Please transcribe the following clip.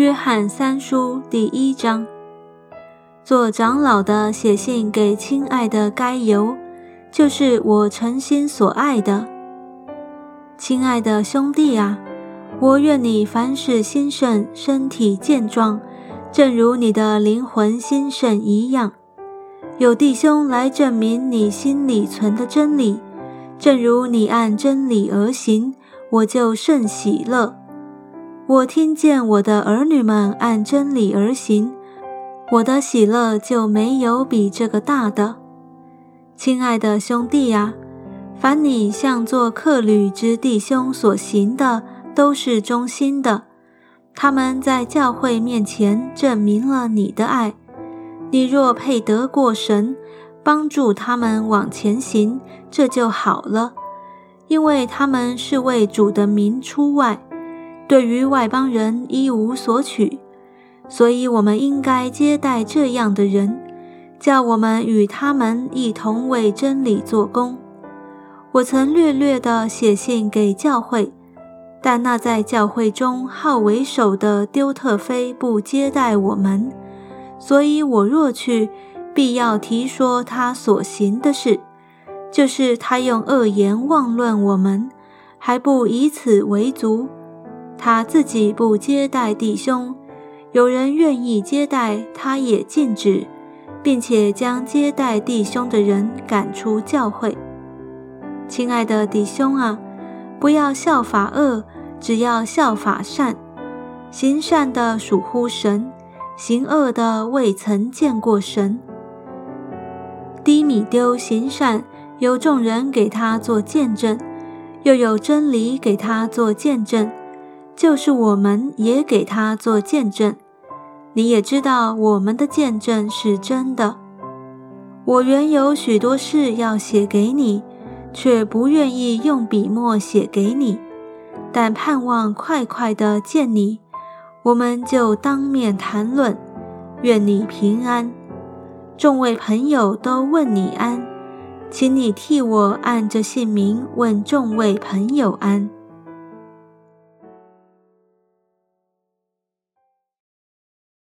约翰三书第一章，做长老的写信给亲爱的该由，就是我诚心所爱的。亲爱的兄弟啊，我愿你凡事兴盛，身体健壮，正如你的灵魂兴盛一样。有弟兄来证明你心里存的真理，正如你按真理而行，我就甚喜乐。我听见我的儿女们按真理而行，我的喜乐就没有比这个大的。亲爱的兄弟呀，凡你向做客旅之弟兄所行的，都是忠心的。他们在教会面前证明了你的爱。你若配得过神，帮助他们往前行，这就好了，因为他们是为主的名出外，对于外邦人一无所取，所以我们应该接待这样的人，叫我们与他们一同为真理做工。我曾略略地写信给教会，但那在教会中好为首的丢特菲不接待我们。所以我若去，必要提说他所行的事，就是他用恶言妄论我们，还不以此为足。他自己不接待弟兄，有人愿意接待，他也禁止，并且将接待弟兄的人赶出教会。亲爱的弟兄啊，不要效法恶，只要效法善，行善的属乎神。行恶的未曾见过神。低米丢行善，有众人给他做见证，又有真理给他做见证，就是我们也给他做见证。你也知道我们的见证是真的。我原有许多事要写给你，却不愿意用笔墨写给你，但盼望快快的见你。我们就当面谈论，愿你平安。众位朋友都问你安，请你替我按着姓名问众位朋友安。